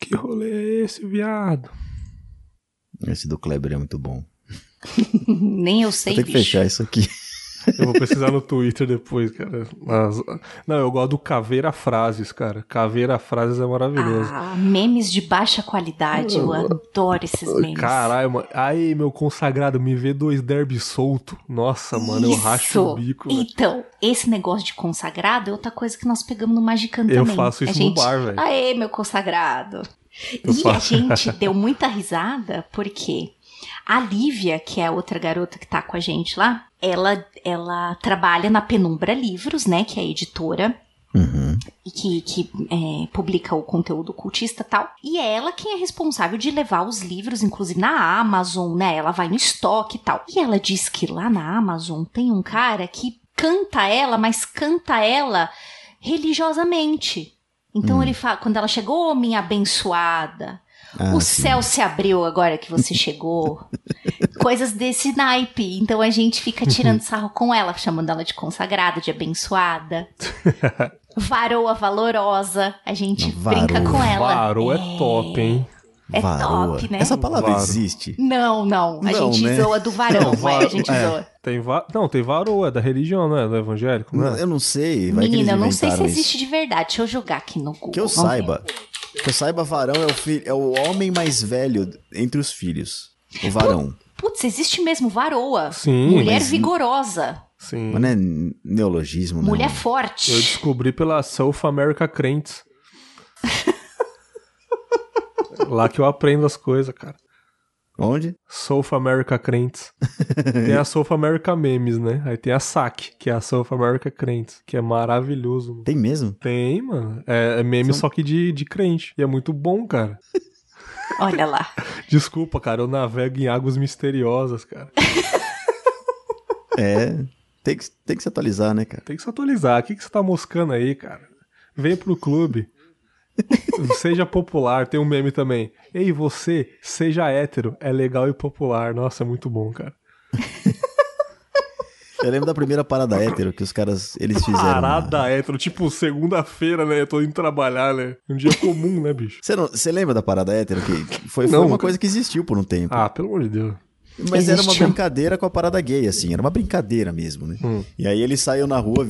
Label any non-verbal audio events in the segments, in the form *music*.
Que rolê é esse, viado? Esse do Kleber é muito bom. *laughs* Nem eu sei, Vou ter que bicho. fechar isso aqui. Eu vou pesquisar no Twitter depois, cara. Mas- não, eu gosto do Caveira Frases, cara. Caveira Frases é maravilhoso. Ah, memes de baixa qualidade. Eu adoro esses memes. Caralho, mano. Aí, meu consagrado, me vê dois derby solto. Nossa, mano, eu racho o bico. Então, esse negócio de consagrado é outra coisa que nós pegamos no Magicano Eu também. faço isso a no gente... bar, velho. Aê, meu consagrado. Eu e faço. a gente *laughs* deu muita risada porque a Lívia, que é a outra garota que tá com a gente lá, ela, ela trabalha na Penumbra Livros, né? Que é a editora Uhum. e que, que é, publica o conteúdo cultista e tal. E é ela quem é responsável de levar os livros, inclusive na Amazon, né? Ela vai no estoque e tal. E ela diz que lá na Amazon tem um cara que canta ela, mas canta ela religiosamente. Então ele fala, quando ela chegou, "Ô, minha abençoada, Ah, o sim. céu se abriu agora que você chegou. *laughs* Coisas desse naipe. Então a gente fica tirando *laughs* sarro com ela, chamando ela de consagrada, de abençoada. *laughs* Varoa valorosa. A gente Varoa. brinca com ela. Varou é top, hein? É Varoa. top, né? Essa palavra Varo. existe. Não, não. A Não, gente né? zoa do varão, Não, mas a gente é. zoa. Tem va... Não, tem varoa, é da religião, não é? Do evangélico? Não. Não, Eu não sei. Vai que Menina, eu não sei se existe isso. de verdade. Deixa eu jogar aqui no Google. Que eu Vamos ver. Que eu saiba, varão é o, filho, é o homem mais velho entre os filhos. O varão. Putz, existe mesmo varoa. Sim, Mulher mas- vigorosa. Sim. Mas não é neologismo, não. Mulher forte. Eu descobri pela South America Crentes. *laughs* Lá que eu aprendo as coisas, cara. Onde? South America Crentes. *laughs* Tem a South America Memes, né? Aí tem a SAC, que é a South America Crentes, que é maravilhoso. mano. Tem mesmo? Tem, mano. É, é meme só que de, de crente. E é muito bom, cara. *laughs* Olha lá. Desculpa, cara, eu navego em águas misteriosas, cara. *laughs* É. Tem que, tem que se atualizar, né, cara? Tem que se atualizar. O que, que você tá moscando aí, cara? Vem pro clube. *laughs* seja popular. Tem um meme também. Ei, você, seja hétero. É legal e popular. Nossa, é muito bom, cara. *laughs* Eu lembro da primeira parada hétero que os caras, eles fizeram. Parada hétero. Tipo, segunda-feira, né? Eu tô indo trabalhar, né? Um dia comum, né, bicho? Você, lembra da parada hétero? Que foi, foi Não, uma cara. coisa que existiu por um tempo. Ah, pelo amor de Deus. Mas era uma brincadeira com a parada gay, assim. Era uma brincadeira mesmo, né? Hum. E aí eles saíam na rua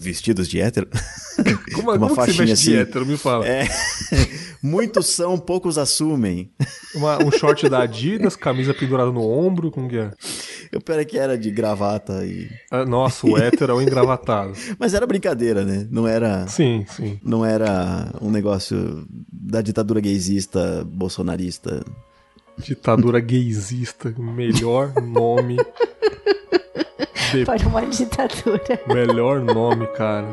vestidos de hétero. *laughs* Como, Com uma como que você faixinha veste de assim. hétero? Me fala. É. *laughs* Muitos são, poucos assumem. Uma- um short da Adidas, camisa pendurada no ombro, como que é? Eu pera que era de gravata e. Ah, Nossa, o hétero é o engravatado. *laughs* Mas era brincadeira, né? Não era. Sim, sim. Não era um negócio da ditadura gaysista bolsonarista. Ditadura gaysista, melhor nome. De- Para uma ditadura. Melhor nome, cara.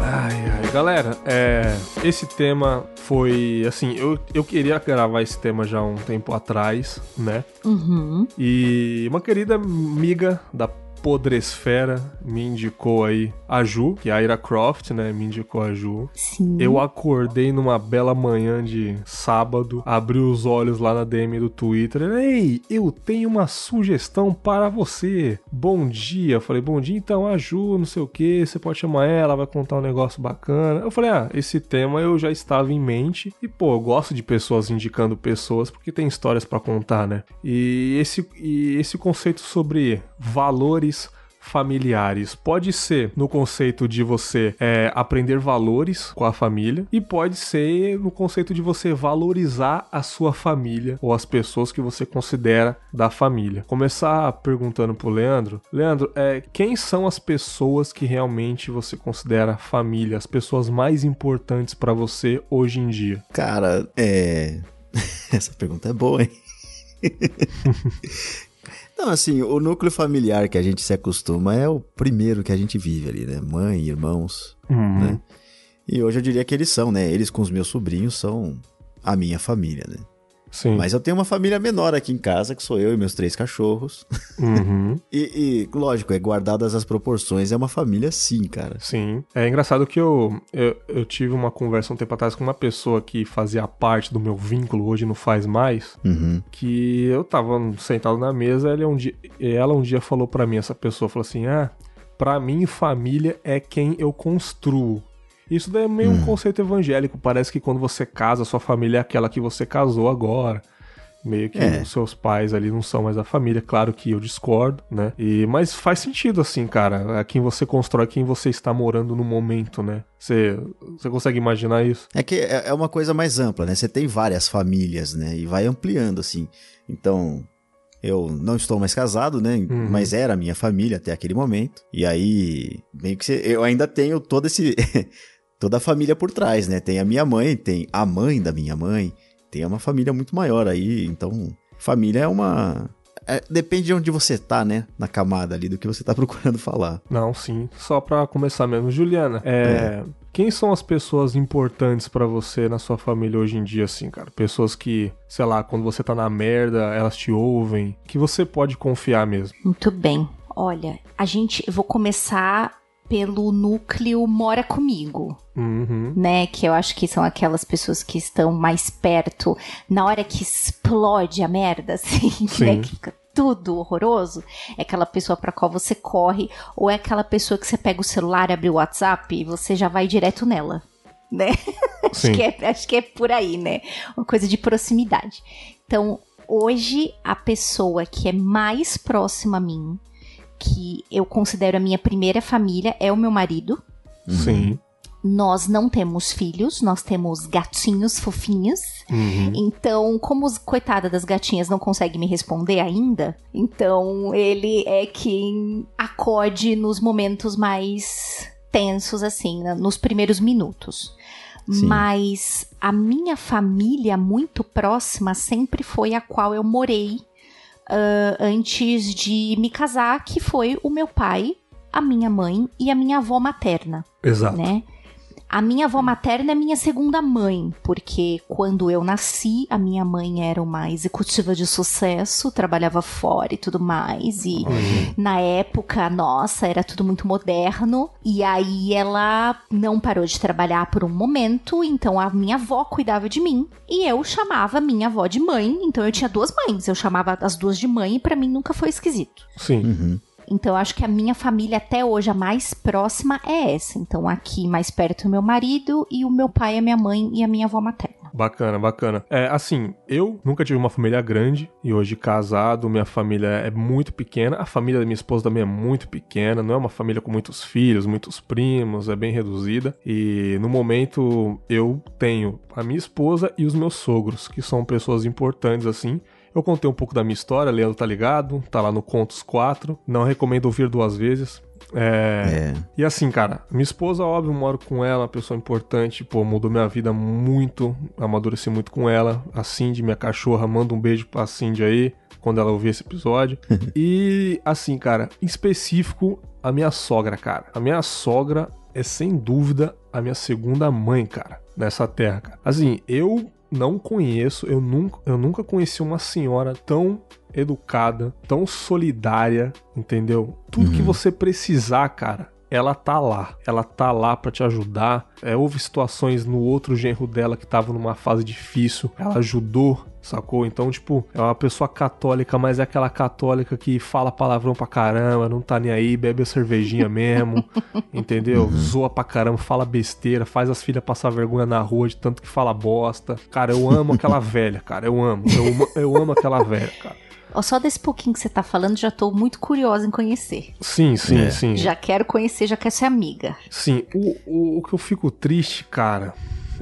Ai, ai. Galera, é, esse tema foi assim, eu, eu queria gravar esse tema já há um tempo atrás, né? Uhum. E uma querida amiga da Podresfera me indicou aí a Ju, que é a Ira Croft, né? Me indicou a Ju. Sim. Eu acordei numa bela manhã de sábado, abri os olhos lá na DM do Twitter. Ei, eu tenho uma sugestão para você. Bom dia. Eu falei, bom dia, então, a Ju, não sei o que, você pode chamar ela, vai contar um negócio bacana. Eu falei, ah, esse tema eu já estava em mente. E, pô, eu gosto de pessoas indicando pessoas porque tem histórias para contar, né? E esse, e esse conceito sobre valores familiares. Pode ser no conceito de você é, aprender valores com a família e pode ser no conceito de você valorizar a sua família ou as pessoas que você considera da família. Começar perguntando pro Leandro. Leandro, é, quem são as pessoas que realmente você considera família, as pessoas mais importantes pra você hoje em dia? Cara, é. *laughs* Essa pergunta é boa, hein? *laughs* Não, assim, o núcleo familiar que a gente se acostuma é o primeiro que a gente vive ali, né? Mãe, irmãos, Uhum. né? E hoje eu diria que eles são, né? Eles com os meus sobrinhos são a minha família, né? Sim. Mas eu tenho uma família menor aqui em casa, que sou eu e meus três cachorros. Uhum. *laughs* E, e, lógico, é guardadas as proporções, é uma família sim, cara. Sim. É engraçado que eu, eu, eu tive uma conversa um tempo atrás com uma pessoa que fazia parte do meu vínculo, hoje não faz mais, Uhum. que eu tava sentado na mesa, ele um dia, ela um dia falou pra mim, essa pessoa falou assim, ah, pra mim família é quem eu construo. Isso daí é meio um conceito evangélico, parece que quando você casa, sua família é aquela que você casou agora. Meio que É. os seus pais ali não são mais a família, claro que eu discordo, né? E, mas faz sentido assim, cara. É quem você constrói, quem você está morando no momento, né? Você, você consegue imaginar isso? É que é é uma coisa mais ampla, né? Você tem várias famílias, né? E vai ampliando, assim. Então, eu não estou mais casado, né? Uhum. Mas era a minha família até aquele momento. E aí, meio que eu ainda tenho todo esse. *laughs* toda a família por trás, né? Tem a minha mãe, tem a mãe da minha mãe, tem uma família muito maior aí. Então, família é uma. é- depende de onde você tá, né? Na camada ali do que você tá *laughs* procurando falar. Não, sim. Só pra começar mesmo. Juliana, é, quem são as pessoas importantes pra você na sua família hoje em dia, assim, cara? Pessoas que, sei lá, quando você tá na merda, elas te ouvem, que você pode confiar mesmo. Muito bem. Olha, a gente. Eu vou começar pelo núcleo Mora Comigo, Uhum. né? Que eu acho que são aquelas pessoas que estão mais perto na hora que explode a merda, *laughs* assim, Sim. né? Que fica tudo horroroso. É aquela pessoa pra qual você corre, ou é aquela pessoa que você pega o celular, abre o WhatsApp e você já vai direto nela. Né? *laughs* Acho, que é, acho que é por aí, né? Uma coisa de proximidade. Então, hoje, a pessoa que é mais próxima a mim, que eu considero a minha primeira família, é o meu marido. Sim. Nós não temos filhos, nós temos gatinhos fofinhos. Uhum. Então, como os coitada das gatinhas não consegue me responder ainda, então ele é quem acode nos momentos mais tensos, assim, nos primeiros minutos. Sim. Mas a minha família muito próxima sempre foi a qual eu morei ah, antes de me casar, que foi o meu pai, a minha mãe e a minha avó materna Exato. né? A minha avó materna é minha segunda mãe, porque quando eu nasci, a minha mãe era uma executiva de sucesso, trabalhava fora e tudo mais, e Uhum. na época, nossa, era tudo muito moderno, e aí ela não parou de trabalhar por um momento, então a minha avó cuidava de mim, e eu chamava minha avó de mãe, então eu tinha duas mães, eu chamava as duas de mãe, e pra mim nunca foi esquisito. Sim. Uhum. Então, acho que a minha família até hoje, a mais próxima é essa. Então, aqui mais perto, o meu marido e o meu pai, a minha mãe e a minha avó materna. Bacana, bacana. É, assim, eu nunca tive uma família grande e hoje casado, minha família é muito pequena. A família da minha esposa também é muito pequena, não é uma família com muitos filhos, muitos primos, é bem reduzida. E no momento eu tenho a minha esposa e os meus sogros, que são pessoas importantes assim. Eu contei um pouco da minha história, Leandro tá ligado, tá lá no Contos 4. Não recomendo ouvir duas vezes. É, É. e assim, cara, minha esposa, óbvio, moro com ela, uma pessoa importante, pô, mudou minha vida muito, amadureci muito com ela. A Cindy, minha cachorra, manda um beijo pra Cindy aí, quando ela ouvir esse episódio. *laughs* e, assim, cara, em específico, a minha sogra, cara. A minha sogra é, sem dúvida, a minha segunda mãe, cara, nessa terra, cara. Assim, eu não conheço, eu nunca, eu nunca conheci uma senhora tão educada, tão solidária, entendeu? Tudo que você precisar, cara, ela tá lá. Ela tá lá pra te ajudar. É, houve situações no outro genro dela que tava numa fase difícil. Ela ajudou, sacou? Então, tipo, é uma pessoa católica, mas é aquela católica que fala palavrão pra caramba, não tá nem aí, bebe a cervejinha *laughs* mesmo, entendeu? Zoa pra caramba, fala besteira, faz as filhas passar vergonha na rua de tanto que fala bosta. Cara, eu amo aquela velha, cara. Eu amo. Eu, amo- eu amo aquela velha, cara. Ó, só desse pouquinho que você tá falando, já tô muito curiosa em conhecer. Sim, sim, É. sim. Já quero conhecer, já quero ser amiga. Sim, o, o, o que eu fico triste, cara,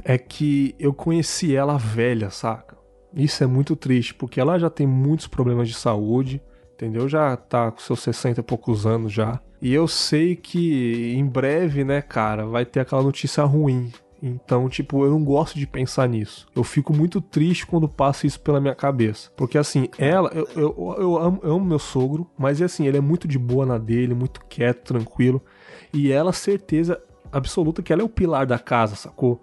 é que eu conheci ela velha, saca? Isso é muito triste, porque ela já tem muitos problemas de saúde, entendeu? Já tá com seus 60 e poucos anos já. E eu sei que em breve, né, cara, vai ter aquela notícia ruim. Então, tipo, eu não gosto de pensar nisso. Eu fico muito triste quando passa isso pela minha cabeça. Porque, assim, ela, eu, eu, eu amo, eu amo meu sogro, mas, assim, ele é muito de boa na dele, muito quieto, tranquilo. E ela, certeza absoluta que ela é o pilar da casa, sacou?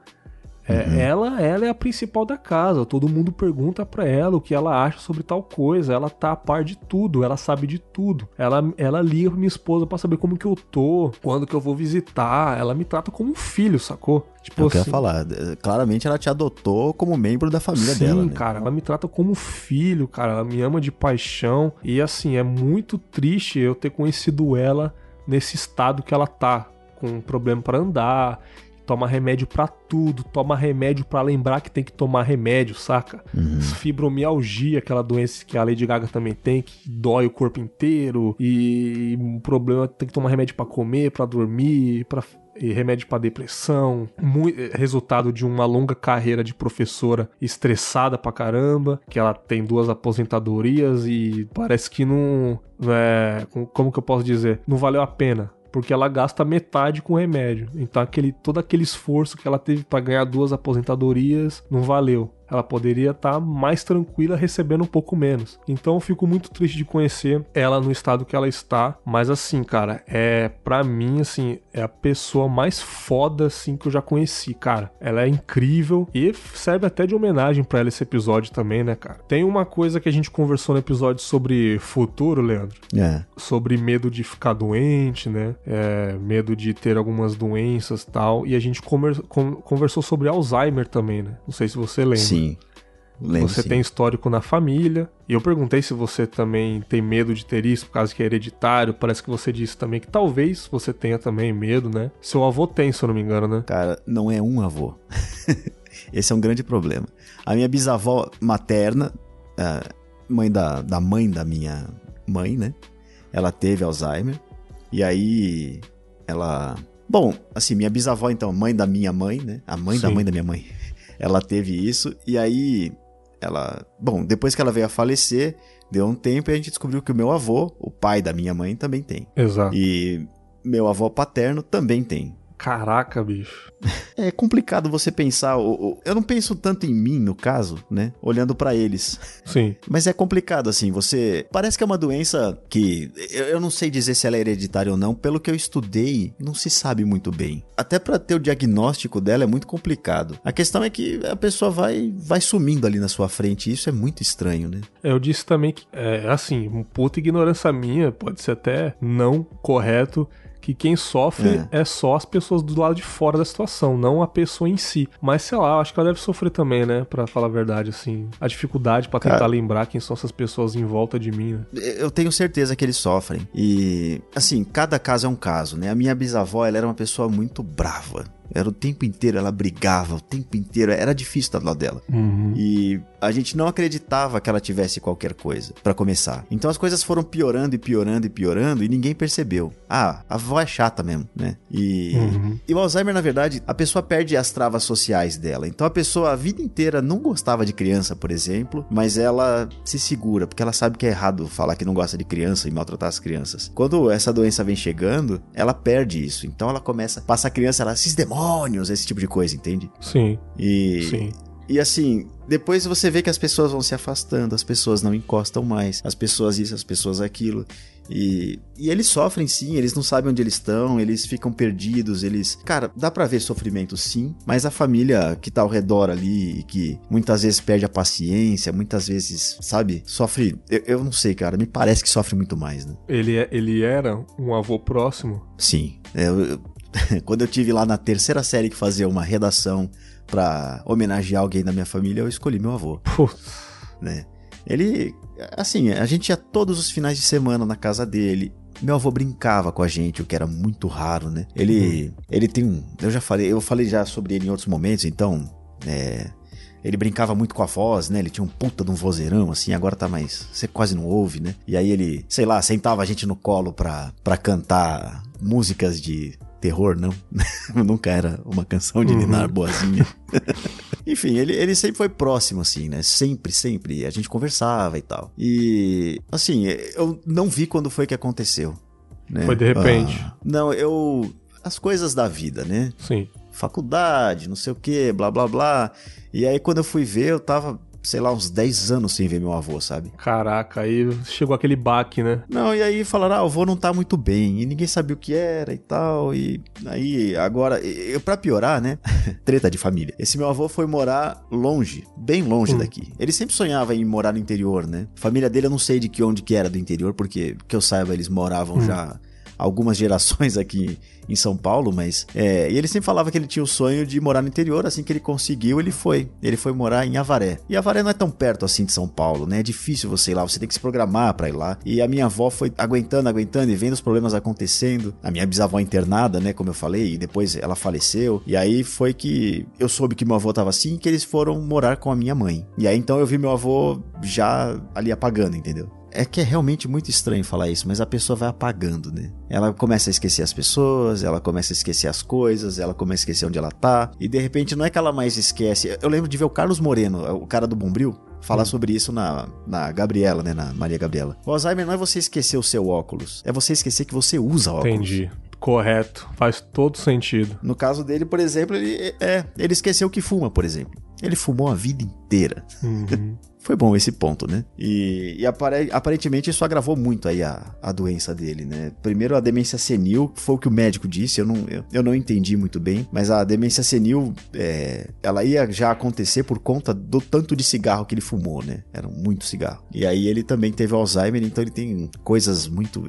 É, Uhum. ela, ela é a principal da casa. Todo mundo pergunta pra ela o que ela acha sobre tal coisa. Ela tá a par de tudo, ela sabe de tudo. Ela, ela liga pra minha esposa pra saber como que eu tô, quando que eu vou visitar. Ela me trata como um filho, sacou? Tipo É eu assim, falar. eh, Claramente ela te adotou como membro da família Sim, dela, né? cara, ela me trata como filho, cara. Ela me ama de paixão. E assim, é muito triste eu ter conhecido ela nesse estado que ela tá, com problema pra andar, toma remédio pra tudo, toma remédio pra lembrar que tem que tomar remédio, saca? Uhum. Fibromialgia, aquela doença que a Lady Gaga também tem, que dói o corpo inteiro e um problema tem que tomar remédio pra comer, pra dormir, para remédio pra depressão, Mui- eh, resultado de uma longa carreira de professora estressada pra caramba, que ela tem duas aposentadorias e parece que não, é, com- como que eu posso dizer, não valeu a pena. Porque ela gasta metade com remédio. Então aquele, todo aquele esforço que ela teve pra ganhar duas aposentadorias não valeu. Ela poderia estar mais tranquila recebendo um pouco menos. Então eu fico muito triste de conhecer ela no estado que ela está. Mas assim, cara, é para mim assim, é a pessoa mais foda assim que eu já conheci, cara. Ela é incrível e serve até de homenagem pra ela esse episódio também, né, cara? Tem uma coisa que a gente conversou no episódio sobre futuro, Leandro É. sobre medo de ficar doente, né? É, medo de ter algumas doenças e tal. E a gente conver- con- conversou sobre Alzheimer também, né? Não sei se você lembra. Sim. Lembro, Você sim. tem histórico na família. E eu perguntei se você também tem medo de ter isso, por causa que é hereditário. Parece que você disse também que talvez você tenha também medo, né? Seu avô tem, se eu não me engano, né? Cara, não é um avô. *laughs* Esse é um grande problema. A minha bisavó materna, mãe da, da mãe da minha mãe, né? Ela teve Alzheimer. E aí, ela. Bom, assim, minha bisavó, então, mãe da minha mãe, né? A mãe da Sim. mãe da minha mãe. Ela teve isso. E aí, ela. Bom, depois que ela veio a falecer, deu um tempo e a gente descobriu que o meu avô, o pai da minha mãe, também tem. Exato. E meu avô paterno também tem. Caraca, bicho. É complicado você pensar. Eu não penso tanto em mim, no caso, né? Olhando pra eles. Sim. Mas é complicado, assim. Você. Parece que é uma doença que. Eu não sei dizer se ela é hereditária ou não. Pelo que eu estudei, não se sabe muito bem. Até pra ter o diagnóstico dela é muito complicado. A questão é que a pessoa vai, vai sumindo ali na sua frente. E isso é muito estranho, né? Eu disse também que, é, assim, um puta ignorância minha, pode ser até não correto, que quem sofre é. só as pessoas do lado de fora da situação, não a pessoa em si. Mas sei lá, acho que ela deve sofrer também, né? Pra falar a verdade, assim. A dificuldade pra tentar Cara. lembrar quem são essas pessoas em volta de mim, né? Eu tenho certeza que eles sofrem. E, assim, cada caso é um caso, né? A minha bisavó, ela era uma pessoa muito brava. Era o tempo inteiro, ela brigava o tempo inteiro. Era difícil estar do lado dela. Uhum. E a gente não acreditava que ela tivesse qualquer coisa, pra começar. Então as coisas foram piorando e piorando e piorando e ninguém percebeu. Ah, a avó é chata mesmo, né? E, Uhum. e o Alzheimer, na verdade, a pessoa perde as travas sociais dela. Então a pessoa a vida inteira não gostava de criança, por exemplo, mas ela se segura, porque ela sabe que é errado falar que não gosta de criança e maltratar as crianças. Quando essa doença vem chegando, ela perde isso. Então ela começa, passa a criança, ela, esses demônios, esse tipo de coisa, entende? Sim, E, sim. e assim, depois você vê que as pessoas vão se afastando, as pessoas não encostam mais, as pessoas isso, as pessoas aquilo. E, e eles sofrem sim, eles não sabem onde eles estão, eles ficam perdidos, eles. Cara, dá pra ver sofrimento sim, mas a família que tá ao redor ali, que muitas vezes perde a paciência, muitas vezes, sabe, sofre. Eu, eu não sei, cara, me parece que sofre muito mais, né? Ele, é- ele era um avô próximo. Sim. É, eu- eu- *laughs* quando eu tive lá na terceira série que fazia uma redação pra homenagear alguém da minha família, eu escolhi meu avô. Né? Ele, assim, a gente ia todos os finais de semana na casa dele. Meu avô brincava com a gente, o que era muito raro, né? Ele, ele tem um, eu já falei, eu falei já sobre ele em outros momentos, então, é, ele brincava muito com a voz, né? Ele tinha um puta de um vozeirão, assim, agora tá mais. Você quase não ouve, né? E aí ele, sei lá, sentava a gente no colo pra, pra cantar músicas de terror, não. *laughs* Nunca era uma canção de Uhum. Ninar boazinha. *laughs* Enfim, ele, ele sempre foi próximo, assim, né? Sempre, sempre. A gente conversava e tal. E, assim, eu não vi quando foi que aconteceu. né? Foi de repente. Ah, não, eu. As coisas da vida, né? Sim. Faculdade, não sei o que, blá blá blá. E aí, quando eu fui ver, eu tava sei lá, uns 10 anos sem ver meu avô, sabe? Caraca, aí chegou aquele baque, né? Não, e aí falaram, ah, o avô não tá muito bem, e ninguém sabia o que era e tal, e aí agora, eu, pra piorar, né? *laughs* Treta de família. Esse meu avô foi morar longe, bem longe hum. daqui. Ele sempre sonhava em morar no interior, né? Família dele eu não sei de que onde que era do interior, porque que eu saiba eles moravam hum. já algumas gerações aqui em São Paulo, mas. É, e ele sempre falava que ele tinha o sonho de morar no interior, assim que ele conseguiu, ele foi. Ele foi morar em Avaré. E Avaré não é tão perto assim de São Paulo, né? É difícil você ir lá, você tem que se programar para ir lá. E a minha avó foi aguentando, aguentando e vendo os problemas acontecendo. A minha bisavó internada, né? Como eu falei, e depois ela faleceu. E aí foi que eu soube que meu avô tava assim que eles foram morar com a minha mãe. E aí então eu vi meu avô já ali apagando, entendeu? É que é realmente muito estranho falar isso, mas a pessoa vai apagando, né? Ela começa a esquecer as pessoas, ela começa a esquecer as coisas, ela começa a esquecer onde ela tá. E de repente não é que ela mais esquece. Eu lembro de ver o Carlos Moreno, o cara do Bombril, falar hum. sobre isso na, na Gabriela, né? Na Maria Gabriela. O Alzheimer não é você esquecer o seu óculos, é você esquecer que você usa óculos. Entendi. Correto, faz todo sentido. No caso dele, por exemplo, ele é, ele esqueceu que fuma, por exemplo. Ele fumou a vida inteira. Uhum. *laughs* Foi bom esse ponto, né? E, e aparentemente isso agravou muito aí a, a doença dele, né? Primeiro a demência senil, foi o que o médico disse, eu não, eu, eu não entendi muito bem, mas a demência senil, é, ela ia já acontecer por conta do tanto de cigarro que ele fumou, né? Era muito cigarro. E aí ele também teve Alzheimer, então ele tem coisas muito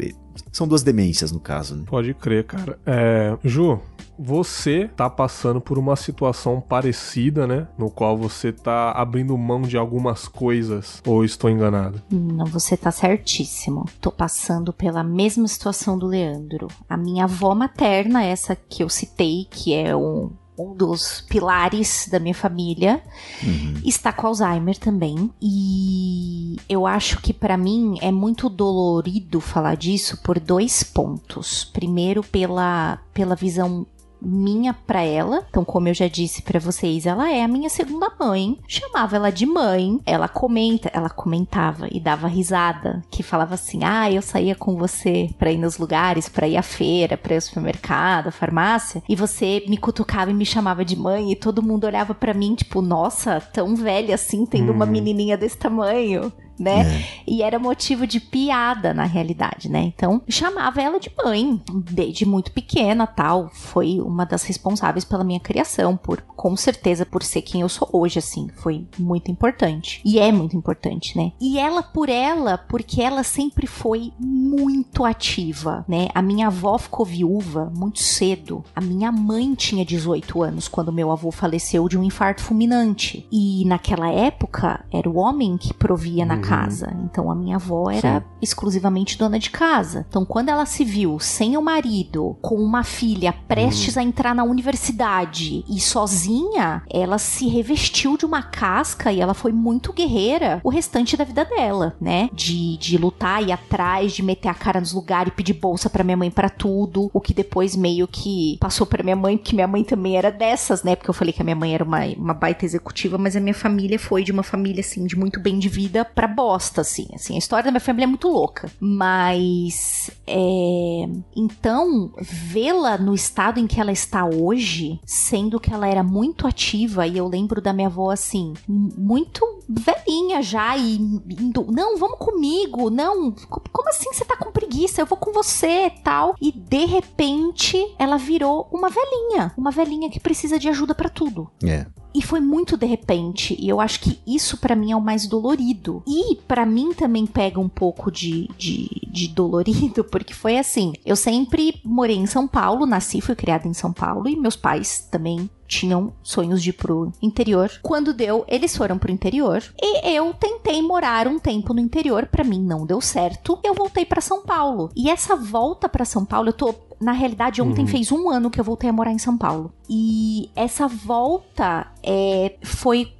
são duas demências, no caso, né? Pode crer, cara. É, Ju, você tá passando por uma situação parecida, né? No qual você tá abrindo mão de algumas coisas. Ou estou enganado? Não, você tá certíssimo. Tô passando pela mesma situação do Leandro. A minha avó materna, essa que eu citei, que é um um dos pilares da minha família, uhum. está com Alzheimer também. E eu acho que para mim é muito dolorido falar disso por dois pontos. Primeiro, pela, pela visão minha para ela. Então, como eu já disse para vocês, ela é a minha segunda mãe. Chamava ela de mãe. Ela comenta, ela comentava e dava risada, que falava assim: "Ah, eu saía com você para ir nos lugares, para ir à feira, para ir ao supermercado, à farmácia, e você me cutucava e me chamava de mãe e todo mundo olhava para mim tipo, nossa, tão velha assim, tendo hum. uma menininha desse tamanho" né? É. E era motivo de piada na realidade, né? Então, chamava ela de mãe, desde muito pequena, tal. Foi uma das responsáveis pela minha criação, por com certeza por ser quem eu sou hoje, assim, foi muito importante. E é muito importante, né? E ela por ela, porque ela sempre foi muito ativa, né? A minha avó ficou viúva muito cedo. A minha mãe tinha 18 anos quando meu avô faleceu de um infarto fulminante. E naquela época era o homem que provia na uhum casa. Então a minha avó era Sim. exclusivamente dona de casa. Então quando ela se viu sem o marido, com uma filha prestes hum. a entrar na universidade e sozinha, ela se revestiu de uma casca e ela foi muito guerreira o restante da vida dela, né? De, de lutar e atrás, de meter a cara nos lugares e pedir bolsa para minha mãe para tudo, o que depois meio que passou para minha mãe, porque minha mãe também era dessas, né? Porque eu falei que a minha mãe era uma, uma baita executiva, mas a minha família foi de uma família assim de muito bem de vida para bosta, assim. Assim, a história da minha família é muito louca. Mas. É... Então, vê-la no estado em que ela está hoje, sendo que ela era muito ativa, e eu lembro da minha avó assim, muito velhinha já, e indo, não, vamos comigo, não, como assim você tá com preguiça? Eu vou com você tal. E de repente, ela virou uma velhinha. Uma velhinha que precisa de ajuda para tudo. É. E foi muito de repente, e eu acho que isso para mim é o mais dolorido. E para mim também pega um pouco de, de, de, dolorido, *laughs* porque foi assim: eu sempre morei em São Paulo, nasci, fui criada em São Paulo, e meus pais também tinham sonhos de ir pro interior. Quando deu, eles foram pro interior. E eu tentei morar um tempo no interior, para mim não deu certo. Eu voltei para São Paulo. E essa volta para São Paulo, eu tô na realidade, ontem uhum. fez um ano que eu voltei a morar em São Paulo. E essa volta é, foi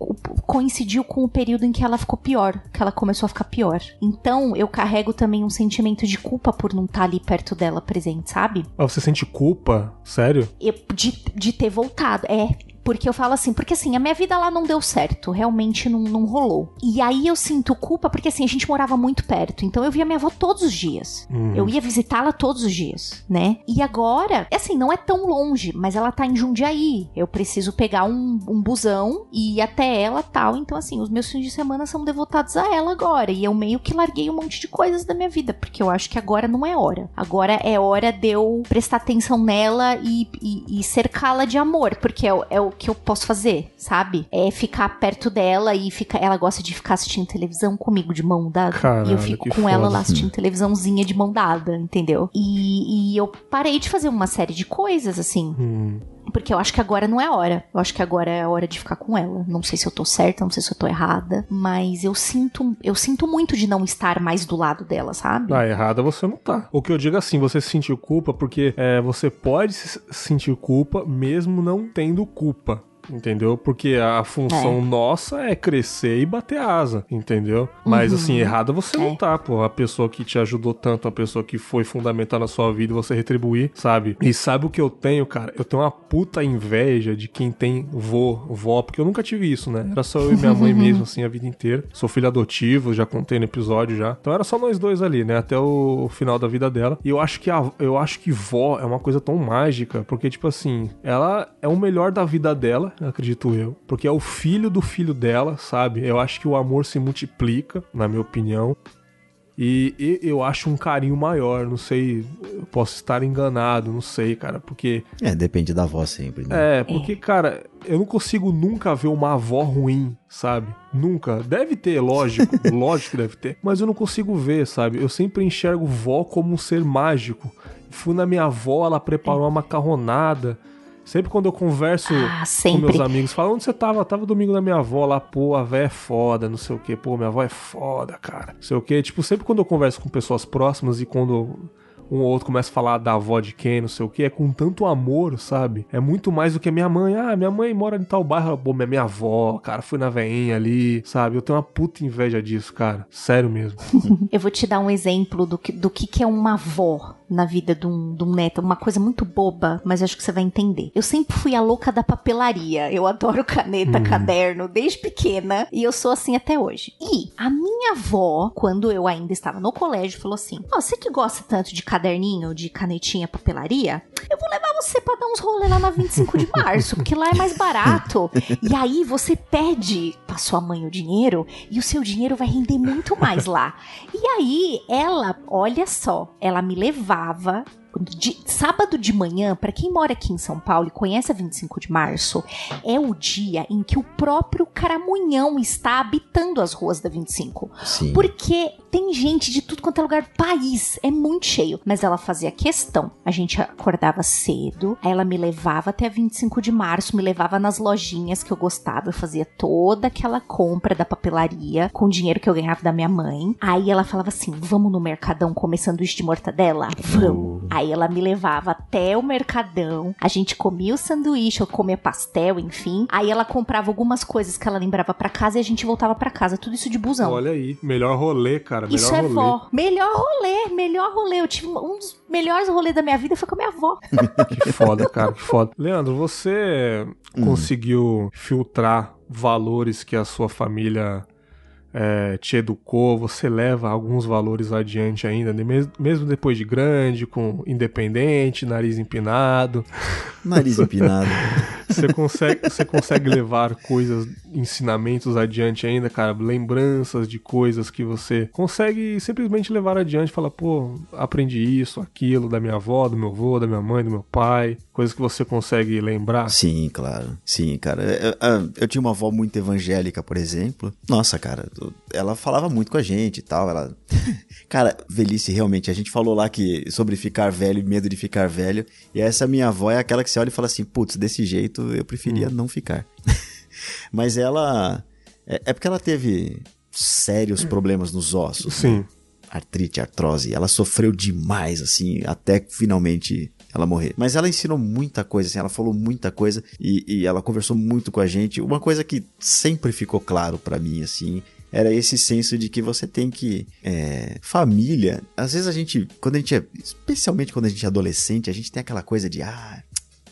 coincidiu com o período em que ela ficou pior, que ela começou a ficar pior. Então, eu carrego também um sentimento de culpa por não estar tá ali perto dela presente, sabe? Ah, você sente culpa? Sério? Eu, de, de ter voltado. É, Porque eu falo assim, porque assim, a minha vida lá não deu certo, realmente não, não rolou. E aí eu sinto culpa, porque assim, a gente morava muito perto, então eu via minha avó todos os dias. Uhum. Eu ia visitá-la todos os dias, né? E agora, assim, não é tão longe, mas ela tá em Jundiaí. Eu preciso pegar um, um busão e ir até ela tal. Então, assim, os meus fins de semana são devotados a ela agora. E eu meio que larguei um monte de coisas da minha vida, porque eu acho que agora não é hora. Agora é hora de eu prestar atenção nela e, e, e cercá-la de amor, porque é, é o que eu posso fazer, sabe? É ficar perto dela e ficar. Ela gosta de ficar assistindo televisão comigo de mão dada. e Caralho, eu fico com ela foda. lá assistindo televisãozinha de mão dada, entendeu? E, e eu parei de fazer uma série de coisas, assim. Hum. Porque eu acho que agora não é hora. Eu acho que agora é a hora de ficar com ela. Não sei se eu tô certa, não sei se eu tô errada. Mas eu sinto. Eu sinto muito de não estar mais do lado dela, sabe? Ah, errada você não tá. O que eu digo assim, você se sentiu culpa porque é, você pode se sentir culpa mesmo não tendo culpa. Entendeu? Porque a função nossa é crescer e bater asa, entendeu? Mas Uhum. assim, errada você não É. tá, pô. A pessoa que te ajudou tanto, a pessoa que foi fundamental na sua vida, você retribuir, sabe? E sabe o que eu tenho, cara? Eu tenho uma puta inveja de quem tem vô, vó, porque eu nunca tive isso, né? Era só eu e minha mãe *laughs* mesmo, assim, a vida inteira. Sou filho adotivo, já contei no episódio já. Então era só nós dois ali, né? Até o final da vida dela. E eu acho que a, eu acho que vó é uma coisa tão mágica, porque tipo assim, ela é o melhor da vida dela, acredito eu, porque é o filho do filho dela, sabe? Eu acho que o amor se multiplica, na minha opinião. E, e eu acho um carinho maior, não sei, eu posso estar enganado, não sei, cara, porque É, depende da voz sempre, né? é, porque, cara, eu não consigo nunca ver uma avó ruim, sabe? Nunca. Deve ter, lógico, *laughs* lógico que deve ter. Mas eu não consigo ver, sabe? Eu sempre enxergo vó como um ser mágico. Fui na minha avó, ela preparou uma macarronada. Sempre quando eu converso Ah, com meus amigos, falam, onde você tava? Tava domingo na minha avó lá, pô, a véia é foda, não sei o que, pô, minha avó é foda, cara. Não sei o que. Tipo, sempre quando eu converso com pessoas próximas e quando um ou outro começa a falar da avó de quem, não sei o que, é com tanto amor, sabe? É muito mais do que a minha mãe. Ah, minha mãe mora em tal bairro. Pô, minha minha avó, cara, fui na veinha ali, sabe? Eu tenho uma puta inveja disso, cara. Sério mesmo. *laughs* Eu vou te dar um exemplo do que, do que, que é uma avó na vida de um, de um neto. Uma coisa muito boba, mas acho que você vai entender. Eu sempre fui a louca da papelaria. Eu adoro caneta, caderno, desde pequena. E eu sou assim até hoje. E a minha avó, quando eu ainda estava no colégio, falou assim: Ó, você que gosta tanto de caderninho, de canetinha, papelaria, eu vou levar você pra dar uns rolês lá na 25 de março, porque lá é mais barato. E aí você pede pra sua mãe o dinheiro e o seu dinheiro vai render muito mais lá. E aí ela, olha só, ela me levava de sábado de manhã, pra quem mora aqui em São Paulo e conhece a 25 de março, é o dia em que o próprio Caramunhão está habitando as ruas da 25. Sim. Porque tem gente de tudo quanto é lugar do país. É muito cheio. Mas ela fazia questão. A gente acordava cedo, aí ela me levava até a 25 de março, me levava nas lojinhas que eu gostava. Eu fazia toda aquela compra da papelaria com o dinheiro que eu ganhava da minha mãe. Aí ela falava assim: vamos no Mercadão comer sanduíche de mortadela? Vamos. Aí ela me levava até o Mercadão. A gente comia o sanduíche, eu comia pastel, enfim. Aí ela comprava algumas coisas que ela lembrava pra casa e a gente voltava pra casa. Tudo isso de busão. Olha aí, melhor rolê, cara. Melhor Isso é rolê. vó. Melhor rolê, melhor rolê. Eu tive um dos melhores rolês da minha vida foi com a minha avó. *laughs* Que foda, cara, que foda. Leandro, você Hum. conseguiu filtrar valores que a sua família é, te educou? Você leva alguns valores adiante ainda, né? mesmo depois de grande, com independente, nariz empinado. Nariz empinado. *laughs* Você consegue, você consegue levar coisas, ensinamentos adiante ainda, cara? Lembranças de coisas que você consegue simplesmente levar adiante. Falar, pô, aprendi isso, aquilo da minha avó, do meu avô, da minha mãe, do meu pai. Coisas que você consegue lembrar. Sim, claro. Sim, cara. Eu, eu- eu tinha uma avó muito evangélica, por exemplo. Nossa, cara, ela falava muito com a gente e tal. Ela. *laughs* cara, velhice, realmente. A gente falou lá que sobre ficar velho medo de ficar velho. E essa minha avó é aquela que você olha e fala assim: putz, desse jeito eu preferia não ficar. *laughs* Mas ela. É, é porque ela teve sérios problemas nos ossos. Sim. artrite, artrose. Ela sofreu demais, assim, até finalmente ela morrer. Mas ela ensinou muita coisa, assim, ela falou muita coisa e, e ela conversou muito com a gente. Uma coisa que sempre ficou claro pra mim, assim, era esse senso de que você tem que. é, família. Às vezes a gente, quando a gente é. Especialmente quando a gente é adolescente, a gente tem aquela coisa de, ah,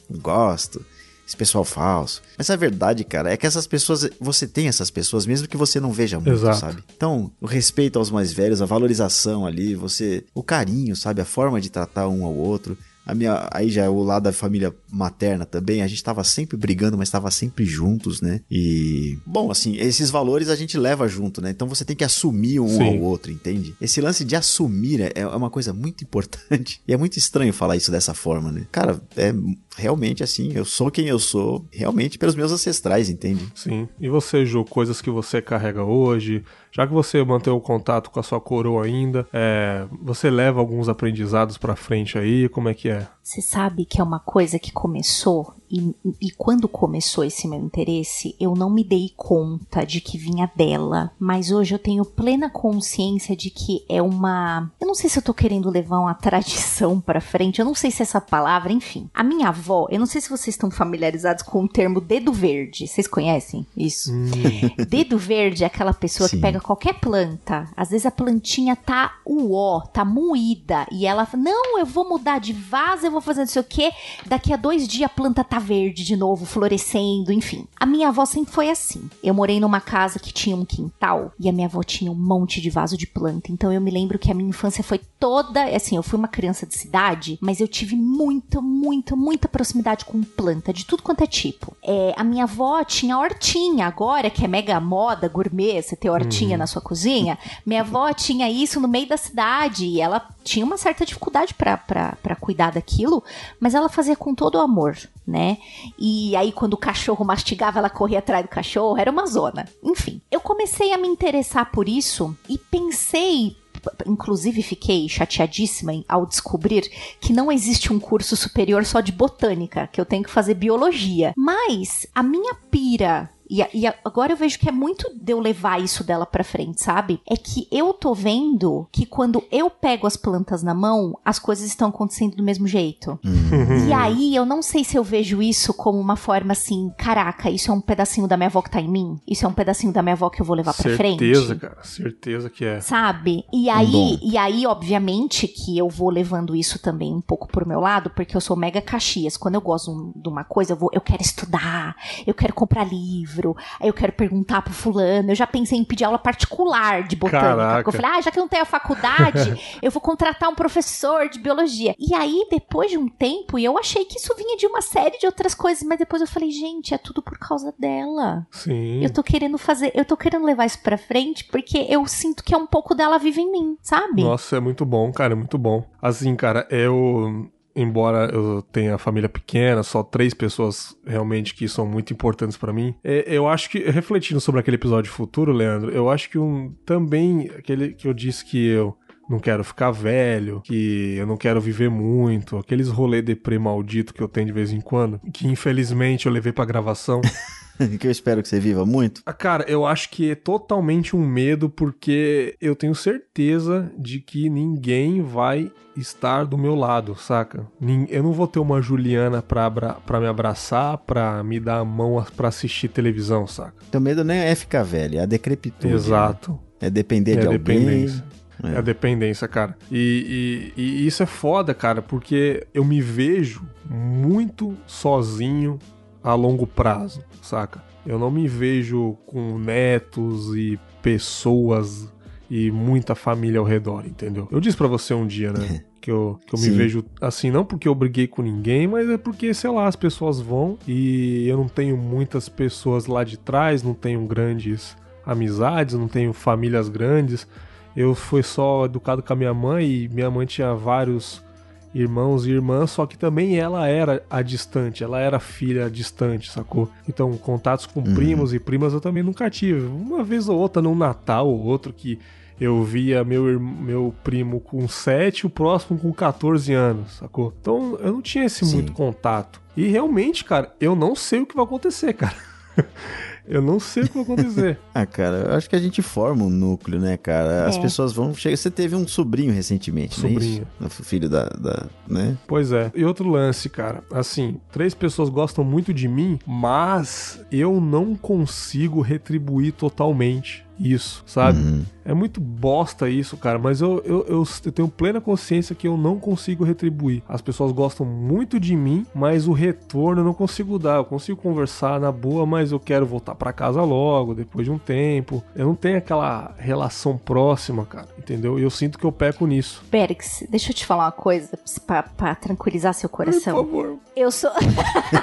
não gosto. Esse pessoal falso. Mas a verdade, cara, é que essas pessoas, você tem essas pessoas, mesmo que você não veja muito, Exato. sabe? Então, o respeito aos mais velhos, a valorização ali, você. O carinho, sabe? A forma de tratar um ao outro. A minha, aí já é o lado da família materna também, a gente tava sempre brigando, mas tava sempre juntos, né? E, bom, assim, esses valores a gente leva junto, né? Então você tem que assumir um Sim. ao outro, entende? Esse lance de assumir é, é uma coisa muito importante. *laughs* E é muito estranho falar isso dessa forma, né? Cara, é realmente assim, eu sou quem eu sou, realmente pelos meus ancestrais, entende? Sim. E você, Ju, coisas que você carrega hoje, já que você mantém o contato com a sua coroa ainda, é, você leva alguns aprendizados pra frente aí, como é que é? Você sabe que é uma coisa que começou e, e quando começou esse meu interesse, eu não me dei conta de que vinha dela, mas hoje eu tenho plena consciência de que é uma, eu não sei se eu tô querendo levar uma *laughs* tradição pra frente, eu não sei se essa palavra, enfim. A minha avó, eu não sei se vocês estão familiarizados com o termo dedo verde. Vocês conhecem isso? *laughs* Dedo verde é aquela pessoa Sim. que pega qualquer planta, às vezes a plantinha tá uó, tá moída, e ela fala, não, eu vou mudar de vaso, eu vou fazer não sei o quê, daqui a dois dias a planta tá verde de novo, florescendo, enfim. A minha avó sempre foi assim. Eu morei numa casa que tinha um quintal, e a minha avó tinha um monte de vaso de planta, então eu me lembro que a minha infância foi toda, assim, eu fui uma criança de cidade, mas eu tive muita, muita, muita proximidade com planta, de tudo quanto é tipo. É, a minha avó tinha hortinha, agora que é mega moda, gourmet, você ter hortinha na sua cozinha, minha avó *laughs* tinha isso no meio da cidade e ela tinha uma certa dificuldade pra cuidar daquilo, mas ela fazia com todo o amor, né? E aí quando o cachorro mastigava, ela corria atrás do cachorro, era uma zona. Enfim, eu comecei a me interessar por isso e pensei inclusive fiquei chateadíssima ao descobrir que não existe um curso superior só de botânica, que eu tenho que fazer biologia. Mas a minha pira e, e agora eu vejo que é muito de eu levar isso dela pra frente, sabe? É que eu tô vendo que quando eu pego as plantas na mão, as coisas estão acontecendo do mesmo jeito. E aí eu não sei se eu vejo isso como uma forma assim, caraca, isso é um pedacinho da minha avó que tá em mim? Isso é um pedacinho da minha avó que eu vou levar pra frente? certeza, cara, certeza que é. Sabe? E Um aí, dom. e aí, obviamente, que eu vou levando isso também um pouco pro meu lado, porque eu sou mega caxias. Quando eu gosto um- de uma coisa, eu, vou, eu quero estudar, eu quero comprar livro, aí eu quero perguntar pro fulano. Eu já pensei em pedir aula particular de botânica. Caraca. Porque eu falei, ah, já que eu não tenho a faculdade, *laughs* eu vou contratar um professor de biologia. E aí, depois de um tempo, e eu achei que isso vinha de uma série de outras coisas, mas depois eu falei, gente, é tudo por causa dela. Sim. Eu tô querendo fazer, eu tô querendo levar isso pra frente porque eu sinto que é um pouco dela vive em mim, sabe? Nossa, é muito bom, cara, é muito bom. Assim, cara, eu. Embora eu tenha família pequena, só três pessoas realmente que são muito importantes pra mim. é, eu acho que, refletindo sobre aquele episódio futuro, Leandro, eu acho que um. Também, aquele que eu disse que eu não quero ficar velho, que eu não quero viver muito, aqueles rolê deprê maldito que eu tenho de vez em quando, que infelizmente eu levei pra gravação. *laughs* *laughs* que eu espero que você viva muito. Ah, Cara, eu acho que é totalmente um medo, porque eu tenho certeza de que ninguém vai estar do meu lado, saca? Eu não vou ter uma Juliana pra, pra me abraçar, pra me dar a mão pra assistir televisão, saca? Teu medo nem é ficar velho, é a decrepitude. Exato. né? É depender É de alguém. dependência. É. É a dependência, cara. E, e- e isso é foda, cara, porque eu me vejo muito sozinho a longo prazo, saca? Eu não me vejo com netos e pessoas e muita família ao redor, entendeu? Eu disse pra você um dia, né? *laughs* Que eu, que eu me vejo assim, não porque eu briguei com ninguém, mas é porque, sei lá, as pessoas vão e eu não tenho muitas pessoas lá de trás, não tenho grandes amizades, não tenho famílias grandes. Eu fui só educado com a minha mãe e minha mãe tinha vários irmãos e irmãs, só que também ela era a distante, ela era filha distante, sacou? Então, contatos com primos e primas eu também nunca tive. Uma vez ou outra, num Natal ou outro, que eu via meu, meu primo com 7 o próximo com 14 anos, sacou? Então, eu não tinha esse Sim. muito contato. E realmente, cara, eu não sei o que vai acontecer, cara. *laughs* eu não sei o que vai acontecer. *laughs* Ah, cara, eu acho que a gente forma um núcleo, né, cara? As É. pessoas vão. Chega, você teve um sobrinho recentemente, não é Sobrinho. isso? Filho da, da. né? Pois é. E outro lance, cara. Assim, três pessoas gostam muito de mim, mas eu não consigo retribuir totalmente. Isso, sabe? Uhum. É muito bosta isso, cara, mas eu, eu, eu, eu, tenho plena consciência que eu não consigo retribuir. As pessoas gostam muito de mim, mas o retorno eu não consigo dar. Eu consigo conversar na boa, mas eu quero voltar para casa logo, depois de um tempo. Eu não tenho aquela relação próxima, cara, entendeu? E eu sinto que eu peco nisso. Berix, deixa eu te falar uma coisa pra, pra tranquilizar seu coração. Por favor. Eu sou.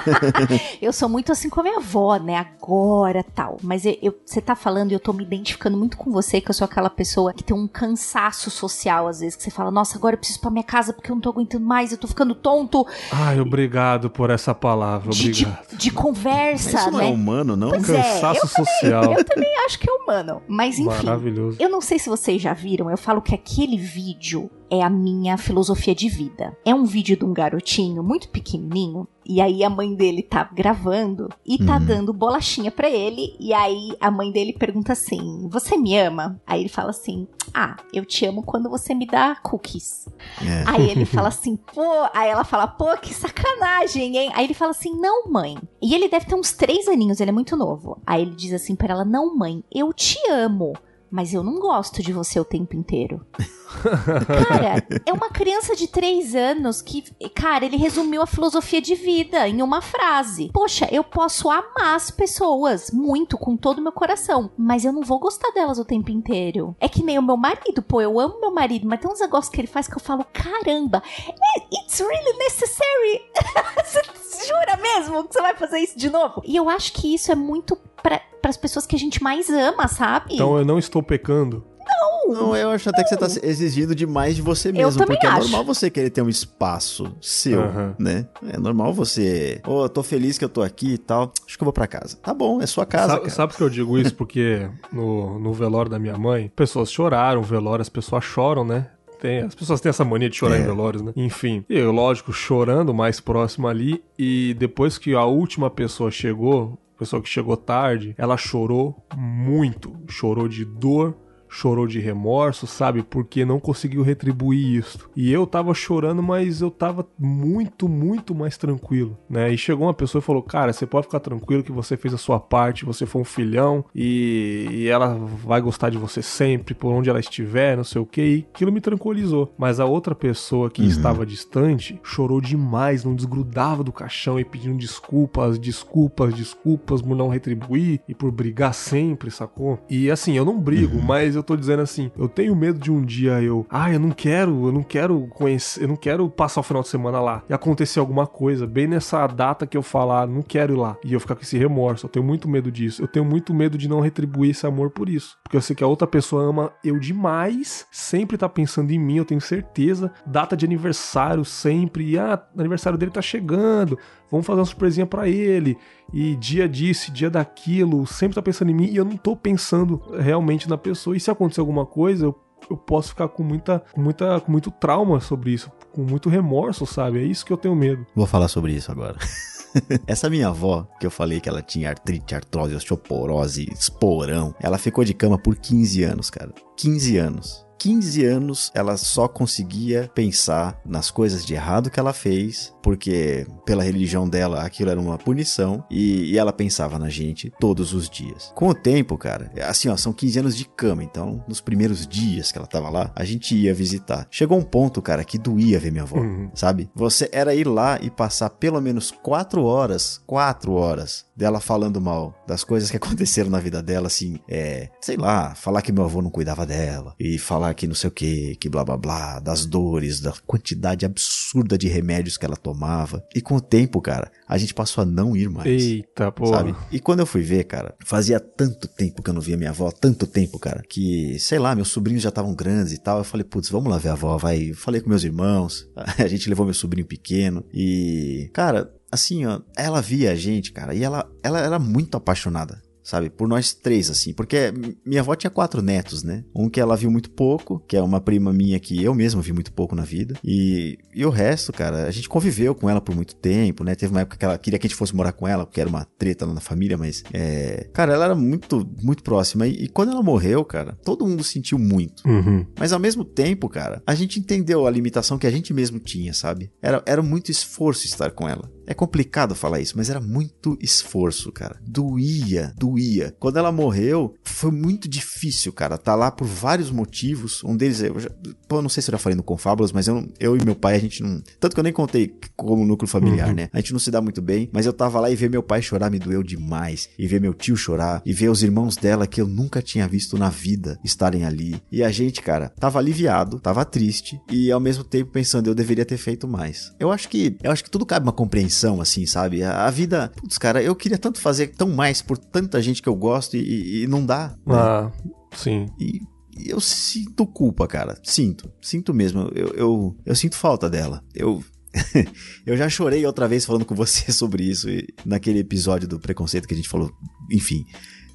*laughs* eu sou muito assim com a minha avó, né? Agora tal. Mas eu, eu, você tá falando e eu tô me identificando muito com você, que eu sou aquela pessoa que tem um cansaço social, às vezes, que você fala, nossa, agora eu preciso ir pra minha casa porque eu não tô aguentando mais, eu tô ficando tonto. Ai, obrigado por essa palavra, obrigado. De, de conversa, Isso não é né? humano, não? Pois cansaço é, social. Também, eu também acho que é humano. Mas enfim. Maravilhoso. Eu não sei se vocês já viram, eu falo que aquele vídeo é a minha filosofia de vida. É um vídeo de um garotinho muito pequenininho e aí a mãe dele tá gravando e tá uhum. dando bolachinha para ele e aí a mãe dele pergunta assim: "Você me ama?" Aí ele fala assim: "Ah, eu te amo quando você me dá cookies." É. Aí ele *laughs* fala assim: "Pô", aí ela fala: "Pô, que sacanagem, hein?" Aí ele fala assim: "Não, mãe." E ele deve ter uns três aninhos, ele é muito novo. Aí ele diz assim para ela: "Não, mãe, eu te amo." Mas eu não gosto de você o tempo inteiro. cara, é uma criança de três anos que, cara, ele resumiu a filosofia de vida em uma frase. Poxa, eu posso amar as pessoas muito, com todo o meu coração, mas eu não vou gostar delas o tempo inteiro. É que nem o meu marido, pô, eu amo meu marido, mas tem uns negócios que ele faz que eu falo, caramba, it's really necessary. *laughs* você jura mesmo que você vai fazer isso de novo? E eu acho que isso é muito para as pessoas que a gente mais ama, sabe? Então eu não estou pecando. Não, não, eu acho até que você tá exigindo demais de você mesmo. Eu porque acho. é normal você querer ter um espaço seu, uhum. né? É normal você. Ô, oh, eu tô feliz que eu tô aqui e tal. Acho que eu vou pra casa. Tá bom, é sua casa. Sabe, sabe por que eu digo isso? Porque no, no velório da minha mãe, pessoas choraram, velório, as pessoas choram, né? Tem, as pessoas têm essa mania de chorar é. em velórios, né? Enfim, eu, lógico, chorando mais próximo ali. E depois que a última pessoa chegou, pessoa que chegou tarde, ela chorou muito, chorou de dor, chorou de remorso, sabe? Porque não conseguiu retribuir isso. E eu tava chorando, mas eu tava muito, muito mais tranquilo, né? E chegou uma pessoa e falou: Cara, você pode ficar tranquilo que você fez a sua parte, você foi um filhão e, e ela vai gostar de você sempre, por onde ela estiver, não sei o que. E aquilo me tranquilizou. Mas a outra pessoa que uhum. estava distante chorou demais, não desgrudava do caixão e pedindo desculpas, desculpas, desculpas por não retribuir e por brigar sempre, sacou? E assim, eu não brigo, uhum. mas eu tô dizendo assim, eu tenho medo de um dia eu, ah, eu não quero, eu não quero conhecer, eu não quero passar o final de semana lá e acontecer alguma coisa bem nessa data que eu falar, não quero ir lá e eu ficar com esse remorso. Eu tenho muito medo disso. Eu tenho muito medo de não retribuir esse amor por isso, porque eu sei que a outra pessoa ama eu demais, sempre tá pensando em mim, eu tenho certeza. Data de aniversário sempre, e, ah, aniversário dele tá chegando vamos fazer uma surpresinha para ele. E dia disso, dia daquilo, sempre tá pensando em mim e eu não tô pensando realmente na pessoa. E se acontecer alguma coisa, eu, eu posso ficar com muita, com muita, com muito trauma sobre isso, com muito remorso, sabe? É isso que eu tenho medo. Vou falar sobre isso agora. *laughs* Essa minha avó, que eu falei que ela tinha artrite, artrose, osteoporose, esporão, ela ficou de cama por 15 anos, cara. 15 anos. 15 anos ela só conseguia pensar nas coisas de errado que ela fez, porque pela religião dela aquilo era uma punição, e, e, ela pensava na gente todos os dias. Com o tempo, cara, assim, ó, são 15 anos de cama, então nos primeiros dias que ela tava lá, a gente ia visitar. Chegou um ponto, cara, que doía ver minha avó, uhum. sabe? Você era ir lá e passar pelo menos 4 horas, 4 horas dela falando mal das coisas que *laughs* aconteceram na vida dela, assim, é, sei lá, falar que meu avô não cuidava dela, e falar que não sei o que, que blá blá blá, das dores, da quantidade absurda de remédios que ela tomava. E com o tempo, cara, a gente passou a não ir mais. Eita, pô. Sabe? E quando eu fui ver, cara, fazia tanto tempo que eu não via minha avó, tanto tempo, cara, que, sei lá, meus sobrinhos já estavam grandes e tal. Eu falei, putz, vamos lá ver a avó, vai. Falei com meus irmãos, *laughs* a gente levou meu sobrinho pequeno e, cara, assim, ó, ela via a gente, cara, e ela, ela era muito apaixonada sabe? Por nós três, assim. Porque minha avó tinha quatro netos, né? Um que ela viu muito pouco, que é uma prima minha que eu mesmo vi muito pouco na vida. E, e o resto, cara, a gente conviveu com ela por muito tempo, né? Teve uma época que ela queria que a gente fosse morar com ela, porque era uma treta lá na família, mas. É... Cara, ela era muito, muito próxima. E, e quando ela morreu, cara, todo mundo sentiu muito. Uhum. Mas ao mesmo tempo, cara, a gente entendeu a limitação que a gente mesmo tinha, sabe? Era, era muito esforço estar com ela. É complicado falar isso, mas era muito esforço, cara. Doía, doía. Quando ela morreu, foi muito difícil, cara. Tá lá por vários motivos. Um deles, eu já, pô, não sei se eu já falei no Confábulas, mas eu, eu e meu pai, a gente não. Tanto que eu nem contei como núcleo familiar, uhum. né? A gente não se dá muito bem, mas eu tava lá e ver meu pai chorar me doeu demais. E ver meu tio chorar. E ver os irmãos dela que eu nunca tinha visto na vida estarem ali. E a gente, cara, tava aliviado, tava triste. E ao mesmo tempo pensando, eu deveria ter feito mais. Eu acho que. Eu acho que tudo cabe uma compreensão, assim, sabe? A, a vida. Putz, cara, eu queria tanto fazer tão mais por tanta gente que eu gosto e, e não dá. Né? Ah, sim. E eu sinto culpa, cara. Sinto. Sinto mesmo. Eu, eu, eu sinto falta dela. Eu. *laughs* eu já chorei outra vez falando com você *laughs* sobre isso, naquele episódio do preconceito que a gente falou. Enfim.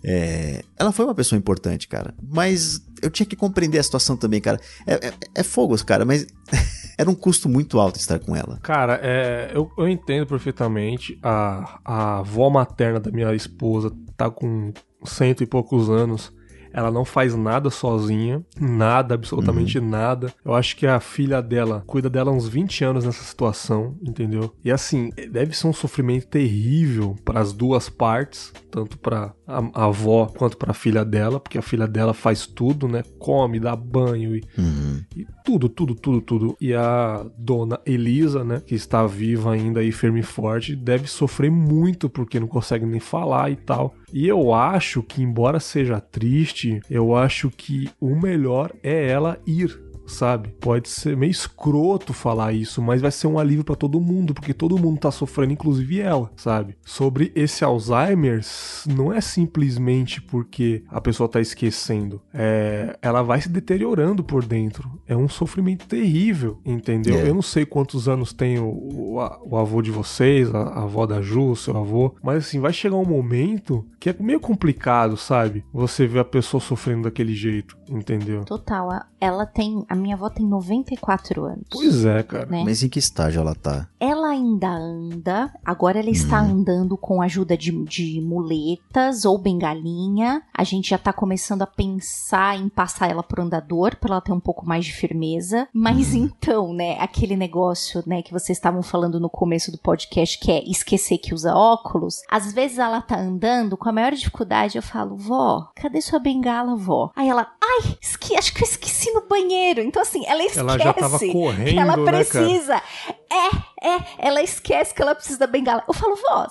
É, ela foi uma pessoa importante, cara. Mas eu tinha que compreender a situação também, cara. É, é, é fogos, cara, mas *laughs* era um custo muito alto estar com ela. Cara, é, eu, eu entendo perfeitamente. A, a avó materna da minha esposa tá com cento e poucos anos ela não faz nada sozinha, nada, absolutamente uhum. nada. Eu acho que a filha dela cuida dela uns 20 anos nessa situação, entendeu? E assim, deve ser um sofrimento terrível para as duas partes, tanto para a, a, avó quanto para a filha dela, porque a filha dela faz tudo, né? Come, dá banho e, uhum. e tudo, tudo, tudo, tudo. E a dona Elisa, né, que está viva ainda e firme e forte, deve sofrer muito porque não consegue nem falar e tal. E eu acho que, embora seja triste, eu acho que o melhor é ela ir sabe? Pode ser meio escroto falar isso, mas vai ser um alívio para todo mundo, porque todo mundo tá sofrendo, inclusive ela, sabe? Sobre esse Alzheimer, não é simplesmente porque a pessoa tá esquecendo, é, ela vai se deteriorando por dentro. É um sofrimento terrível, entendeu? É. Eu não sei quantos anos tem o, o, o avô de vocês, a, a, avó da Ju, seu avô, mas assim, vai chegar um momento que é meio complicado, sabe? Você ver a pessoa sofrendo daquele jeito, entendeu? Total. Ela tem. A minha avó tem 94 anos. Pois é, cara. Né? Mas em que estágio ela tá? Ela ainda anda. Agora ela está hum. andando com a ajuda de, de muletas ou bengalinha. A gente já tá começando a pensar em passar ela pro andador para ela ter um pouco mais de firmeza. Mas hum. então, né, aquele negócio, né, que vocês estavam falando no começo do podcast, que é esquecer que usa óculos. Às vezes ela tá andando com a maior dificuldade. Eu falo, vó, cadê sua bengala, vó? Aí ela, ai, esque acho que eu esqueci no banheiro. Então, assim, ela esquece ela já tava correndo, que ela precisa. Né, é, é, ela esquece que ela precisa da bengala. Eu falo, vó,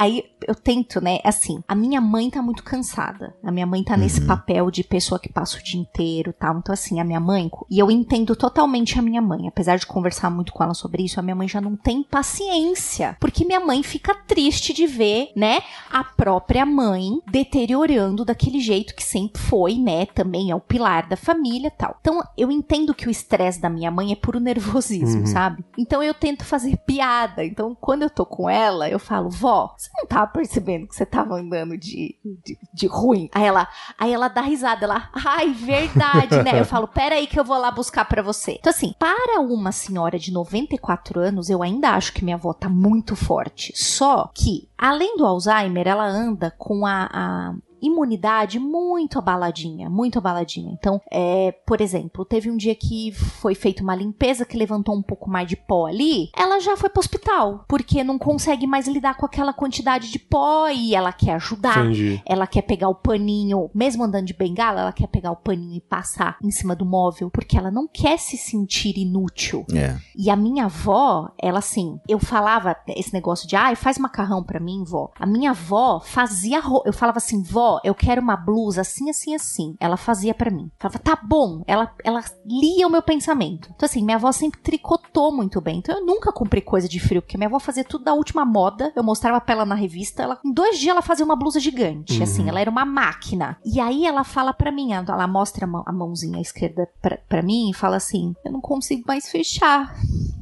Aí eu tento, né? Assim, a minha mãe tá muito cansada. A minha mãe tá uhum. nesse papel de pessoa que passa o dia inteiro tal. Então, assim, a minha mãe. E eu entendo totalmente a minha mãe. Apesar de conversar muito com ela sobre isso, a minha mãe já não tem paciência. Porque minha mãe fica triste de ver, né? A própria mãe deteriorando daquele jeito que sempre foi, né? Também é o pilar da família tal. Então, eu entendo que o estresse da minha mãe é puro nervosismo, uhum. sabe? Então, eu tento fazer piada. Então, quando eu tô com ela, eu falo, vó, você não tava percebendo que você tava andando de, de, de, ruim? Aí ela, aí ela dá risada, ela, ai, verdade, né? Eu falo, pera aí que eu vou lá buscar para você. Então, assim, para uma senhora de 94 anos, eu ainda acho que minha avó tá muito forte. Só que, além do Alzheimer, ela anda com a, a imunidade muito abaladinha, muito abaladinha. Então, é, por exemplo, teve um dia que foi feita uma limpeza que levantou um pouco mais de pó ali, ela já foi pro hospital, porque não consegue mais lidar com aquela quantidade de pó e ela quer ajudar. Entendi. Ela quer pegar o paninho, mesmo andando de bengala, ela quer pegar o paninho e passar em cima do móvel, porque ela não quer se sentir inútil. É. E a minha avó, ela assim, eu falava esse negócio de, ai, faz macarrão para mim, vó. A minha avó fazia, eu falava assim, vó, eu quero uma blusa assim, assim, assim. Ela fazia para mim. Falava, tá bom. Ela, ela lia o meu pensamento. Então, assim, minha avó sempre tricotou muito bem. Então, eu nunca comprei coisa de frio, porque minha avó fazia tudo da última moda. Eu mostrava pra ela na revista. Ela, em dois dias, ela fazia uma blusa gigante. Uhum. Assim, ela era uma máquina. E aí, ela fala para mim, ela mostra a, mão, a mãozinha esquerda pra, pra mim e fala assim: eu não consigo mais fechar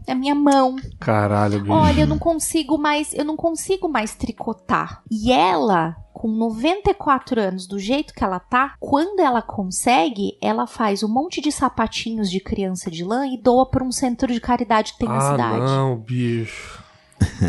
a minha mão. Caralho, bicho. Olha, eu não consigo mais, eu não consigo mais tricotar. E ela com 94 anos, do jeito que ela tá, quando ela consegue, ela faz um monte de sapatinhos de criança de lã e doa para um centro de caridade que tem ah, na cidade. Não, bicho.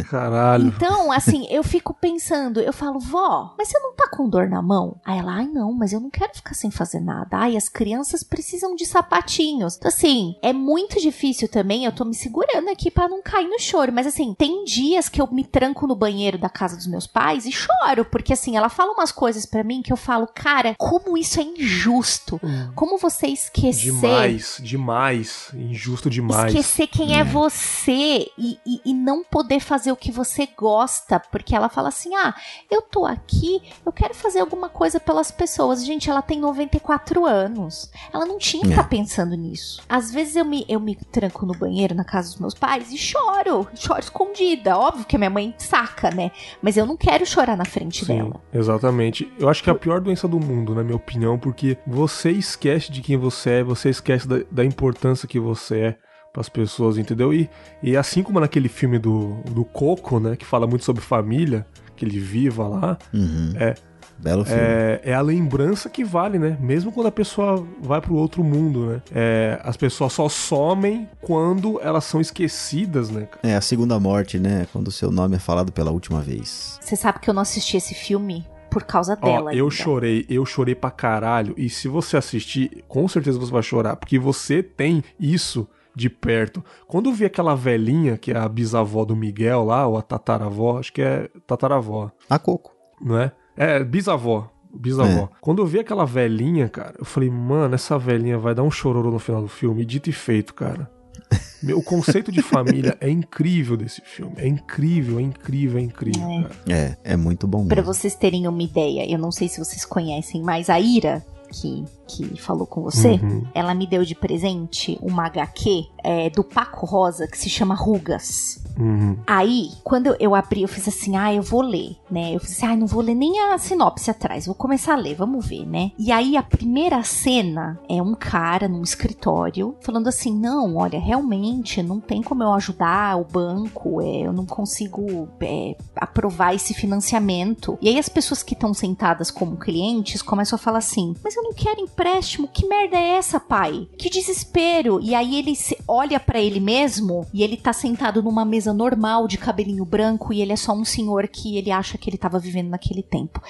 Caralho. Então, assim, eu fico pensando, eu falo, vó, mas você não tá com dor na mão? Aí ela, ai não, mas eu não quero ficar sem fazer nada. Ai, as crianças precisam de sapatinhos. Então, assim, é muito difícil também, eu tô me segurando aqui para não cair no choro. Mas, assim, tem dias que eu me tranco no banheiro da casa dos meus pais e choro, porque, assim, ela fala umas coisas para mim que eu falo, cara, como isso é injusto. Hum. Como você esquecer. Demais, demais. Injusto demais. Esquecer quem é, é você e, e, e não poder fazer o que você gosta, porque ela fala assim: ah, eu tô aqui, eu quero fazer alguma coisa pelas pessoas. Gente, ela tem 94 anos. Ela não tinha que estar é. tá pensando nisso. Às vezes eu me, eu me tranco no banheiro na casa dos meus pais e choro, choro escondida. Óbvio que a minha mãe saca, né? Mas eu não quero chorar na frente Sim, dela. Exatamente. Eu acho que é a pior doença do mundo, na minha opinião, porque você esquece de quem você é, você esquece da, da importância que você é para as pessoas, entendeu? E, e assim como naquele filme do, do Coco, né, que fala muito sobre família, que ele viva lá, uhum. é, Belo filme. É, é, a lembrança que vale, né? Mesmo quando a pessoa vai pro outro mundo, né? É, as pessoas só somem quando elas são esquecidas, né? É, a segunda morte, né? Quando o seu nome é falado pela última vez. Você sabe que eu não assisti esse filme por causa dela. Ó, eu chorei, eu chorei pra caralho. E se você assistir, com certeza você vai chorar, porque você tem isso de perto. Quando eu vi aquela velhinha, que é a bisavó do Miguel lá, ou a tataravó, acho que é tataravó. A Coco. Não é? É, bisavó. Bisavó. É. Quando eu vi aquela velhinha, cara, eu falei, mano, essa velhinha vai dar um chororô no final do filme. Dito e feito, cara. *laughs* O conceito de família é incrível desse filme. É incrível, é incrível, é incrível. É, é, é, muito bom. Para vocês terem uma ideia, eu não sei se vocês conhecem, mas a Ira, que, que falou com você, uhum. ela me deu de presente uma HQ é, do Paco Rosa que se chama Rugas. Uhum. Aí, quando eu abri, eu fiz assim, ah, eu vou ler, né? Eu fiz assim, ah, não vou ler nem a sinopse atrás, vou começar a ler, vamos ver, né? E aí, a primeira cena é um cara num escritório falando assim, não, olha, realmente não tem como eu ajudar o banco, é, eu não consigo é, aprovar esse financiamento. E aí, as pessoas que estão sentadas como clientes começam a falar assim, mas eu não quero empréstimo, que merda é essa, pai? Que desespero! E aí, ele olha para ele mesmo e ele tá sentado numa mesa normal de cabelinho branco e ele é só um senhor que ele acha que ele tava vivendo naquele tempo.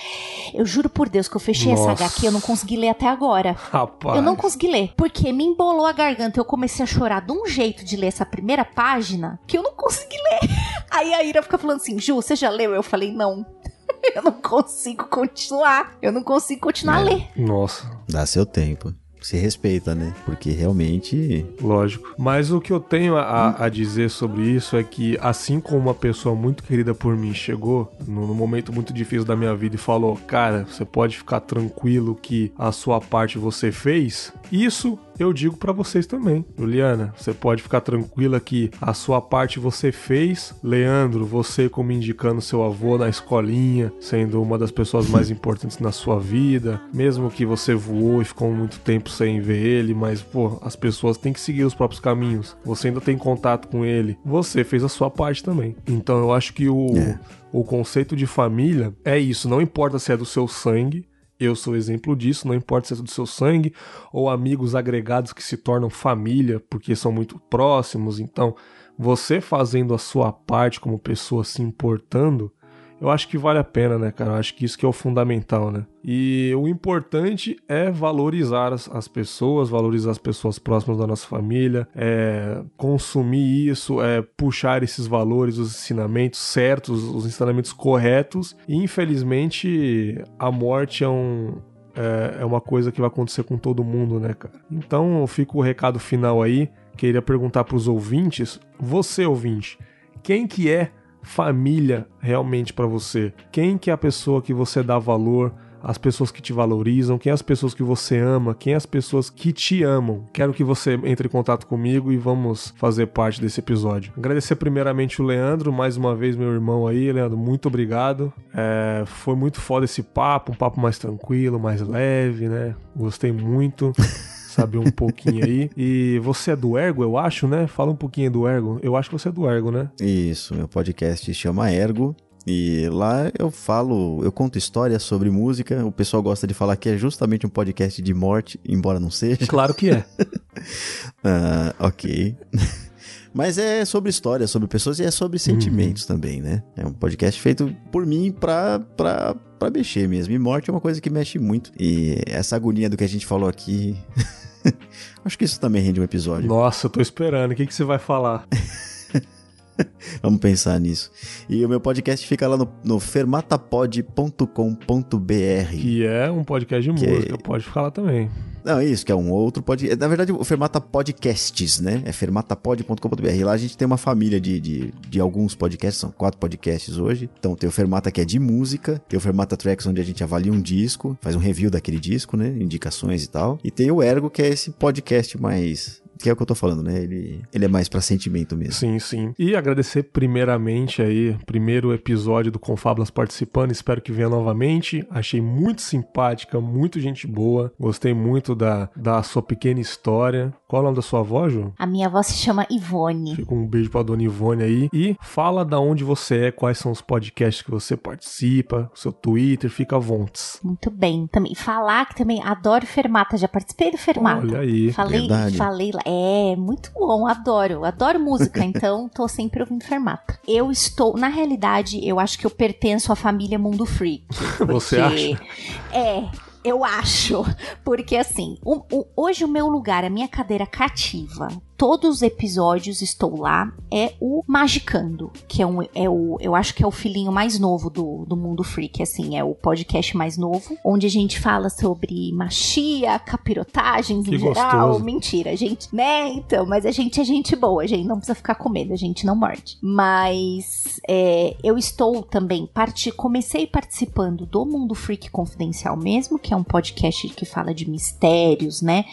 Eu juro por Deus que eu fechei Nossa. essa HQ, eu não consegui ler até agora. Rapaz. Eu não consegui ler, porque me embolou a garganta. Eu comecei a chorar de um jeito de ler essa primeira página que eu não consegui ler. *laughs* Aí a Ira fica falando assim: Ju, você já leu? Eu falei: não. *laughs* Eu não consigo continuar. Eu não consigo continuar é. a ler. Nossa. Dá seu tempo se respeita, né? Porque realmente. Lógico. Mas o que eu tenho a, a, dizer sobre isso é que, assim como uma pessoa muito querida por mim chegou num momento muito difícil da minha vida e falou: Cara, você pode ficar tranquilo que a sua parte você fez, isso eu digo para vocês também. Juliana, você pode ficar tranquila que a sua parte você fez. Leandro, você como indicando seu avô na escolinha, sendo uma das pessoas mais *laughs* importantes na sua vida, mesmo que você voou e ficou muito tempo sem ver ele, mas pô, as pessoas têm que seguir os próprios caminhos. Você ainda tem contato com ele. Você fez a sua parte também. Então eu acho que o é. o conceito de família é isso, não importa se é do seu sangue, eu sou exemplo disso, não importa se é do seu sangue ou amigos agregados que se tornam família porque são muito próximos. Então, você fazendo a sua parte como pessoa se importando, eu acho que vale a pena, né, cara? Eu acho que isso que é o fundamental, né? E o importante é valorizar as, as pessoas, valorizar as pessoas próximas da nossa família, é consumir isso, é puxar esses valores, os ensinamentos certos, os ensinamentos corretos. E infelizmente a morte é um, é, é uma coisa que vai acontecer com todo mundo, né, cara? Então fica o recado final aí. Queria perguntar para os ouvintes, você ouvinte, quem que é família realmente para você? Quem que é a pessoa que você dá valor? As pessoas que te valorizam, quem é as pessoas que você ama, quem é as pessoas que te amam. Quero que você entre em contato comigo e vamos fazer parte desse episódio. Agradecer primeiramente o Leandro, mais uma vez, meu irmão aí. Leandro, muito obrigado. É, foi muito foda esse papo, um papo mais tranquilo, mais leve, né? Gostei muito. *laughs* saber um pouquinho aí. E você é do Ergo, eu acho, né? Fala um pouquinho do Ergo. Eu acho que você é do Ergo, né? Isso, meu podcast chama Ergo. E lá eu falo, eu conto histórias sobre música. O pessoal gosta de falar que é justamente um podcast de morte, embora não seja. Claro que é. uh, *laughs* ok. *laughs* Mas é sobre história, sobre pessoas e é sobre sentimentos uhum. também, né? É um podcast feito por mim pra, pra, pra mexer mesmo. E morte é uma coisa que mexe muito. E essa agonia do que a gente falou aqui. *laughs* Acho que isso também rende um episódio. Nossa, eu tô esperando. O que, que você vai falar? *laughs* *laughs* Vamos pensar nisso. E o meu podcast fica lá no, no fermatapod.com.br. Que é um podcast de que música, é... pode falar também. Não, isso, que é um outro podcast. Na verdade, o Fermata Podcasts, né? É fermatapod.com.br. Lá a gente tem uma família de, de, de, alguns podcasts, são quatro podcasts hoje. Então tem o Fermata que é de música, tem o Fermata Tracks, onde a gente avalia um disco, faz um review daquele disco, né? Indicações e tal. E tem o Ergo, que é esse podcast mais que é o que eu tô falando, né? Ele, ele é mais para sentimento mesmo. Sim, sim. E agradecer primeiramente aí, primeiro episódio do Confablas participando, espero que venha novamente. Achei muito simpática, muito gente boa. Gostei muito da, da sua pequena história. Qual é o nome da sua avó, Ju? A minha avó se chama Ivone. Fica um beijo pra dona Ivone aí. E fala da onde você é, quais são os podcasts que você participa, seu Twitter, fica à vontade. Muito bem. Também falar que também adoro Fermata, já participei do Fermata. Olha aí. Falei, Verdade. falei lá. É, muito bom, adoro. Adoro música, *laughs* então tô sempre ouvindo Fermata. Eu estou, na realidade, eu acho que eu pertenço à família Mundo Freak. *laughs* Você acha? É, eu acho. Porque assim, hoje o meu lugar, a minha cadeira cativa, todos os episódios estou lá, é o Magicando, que é, um, é o, eu acho que é o filhinho mais novo do, do Mundo Freak, assim, é o podcast mais novo, onde a gente fala sobre magia, capirotagens que em geral. Gostoso. Mentira, gente, né? Então, mas a gente é gente boa, a gente não precisa ficar com medo, a gente não morde. Mas é, eu estou também, parte, comecei participando do Mundo Freak Confidencial mesmo, que é um podcast que fala de mistérios, né?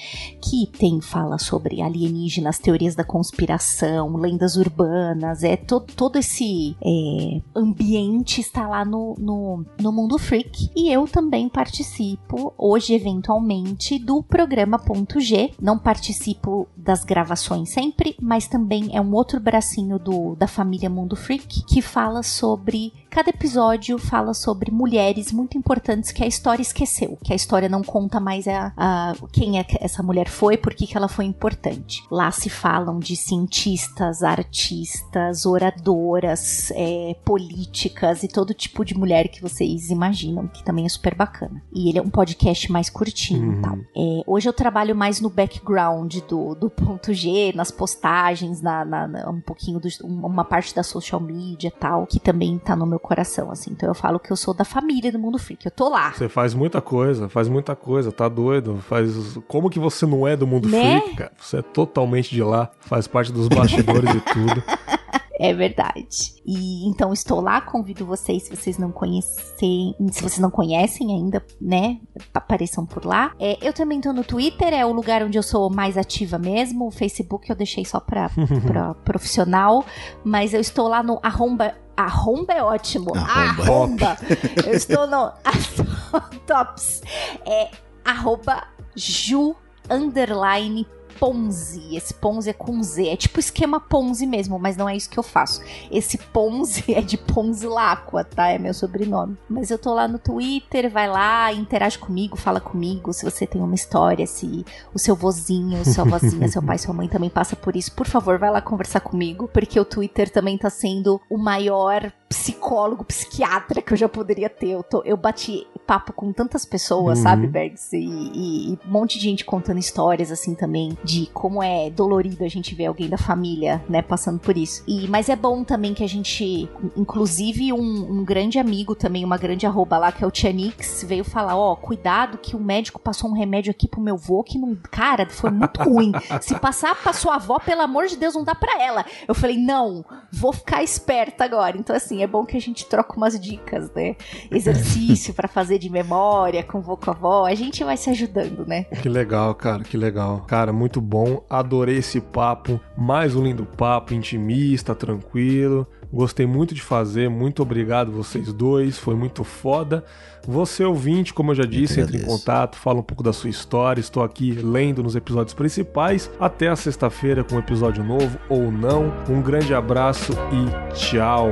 Que tem, fala sobre alienígenas as teorias da conspiração, lendas urbanas, é to, todo esse é, ambiente está lá no, no, no Mundo Freak. E eu também participo, hoje eventualmente, do programa Ponto G. Não participo das gravações sempre, mas também é um outro bracinho do, da família Mundo Freak que fala sobre Cada episódio fala sobre mulheres muito importantes que a história esqueceu, que a história não conta mais a, a quem é que essa mulher foi, por que ela foi importante. Lá se falam de cientistas, artistas, oradoras, é, políticas e todo tipo de mulher que vocês imaginam, que também é super bacana. E ele é um podcast mais curtinho uhum. tal. É, hoje eu trabalho mais no background do, do ponto G, nas postagens, na, na, na um pouquinho, do, uma parte da social media tal, que também tá no meu coração, assim. Então eu falo que eu sou da família do Mundo Freak, eu tô lá. Você faz muita coisa, faz muita coisa, tá doido? Faz. Como que você não é do Mundo né? Freak, cara? Você é totalmente de lá, faz parte dos bastidores e tudo. *laughs* É verdade. E então estou lá, convido vocês, se vocês não conhecem, se vocês não conhecem ainda, né, apareçam por lá. É, eu também estou no Twitter, é o lugar onde eu sou mais ativa mesmo. O Facebook eu deixei só para *laughs* profissional, mas eu estou lá no arromba Arromba é ótimo. Arromba. arromba. Eu estou no *laughs* Tops. É arroba ju underline Ponzi. Esse Ponzi é com Z. É tipo esquema Ponzi mesmo, mas não é isso que eu faço. Esse Ponzi *laughs* é de Ponzi Lacqua, tá? É meu sobrenome. Mas eu tô lá no Twitter, vai lá, interage comigo, fala comigo. Se você tem uma história, se o seu vozinho, sua vozinha, seu pai, sua mãe também passa por isso, por favor, vai lá conversar comigo, porque o Twitter também tá sendo o maior psicólogo, psiquiatra que eu já poderia ter. Eu, tô, eu bati papo com tantas pessoas, uhum. sabe, Bergs? E, e, e, um monte de gente contando histórias, assim, também, de como é dolorido a gente ver alguém da família, né, passando por isso. E, mas é bom também que a gente, inclusive um, um grande amigo também, uma grande arroba lá, que é o Tianix, veio falar, ó, oh, cuidado que o médico passou um remédio aqui pro meu vô que não, cara, foi muito ruim. Se passar pra sua avó, pelo amor de Deus, não dá pra ela. Eu falei, não, vou ficar esperta agora. Então, assim, é bom que a gente troca umas dicas, né? Exercício para fazer de memória com vô com avó, a gente vai se ajudando, né? Que legal, cara, que legal. Cara, muito bom. Adorei esse papo. Mais um lindo papo, intimista, tranquilo. Gostei muito de fazer, muito obrigado vocês dois, foi muito foda. Você ouvinte, como eu já disse, entre em contato, fala um pouco da sua história. Estou aqui lendo nos episódios principais. Até a sexta-feira com um episódio novo ou não. Um grande abraço e tchau.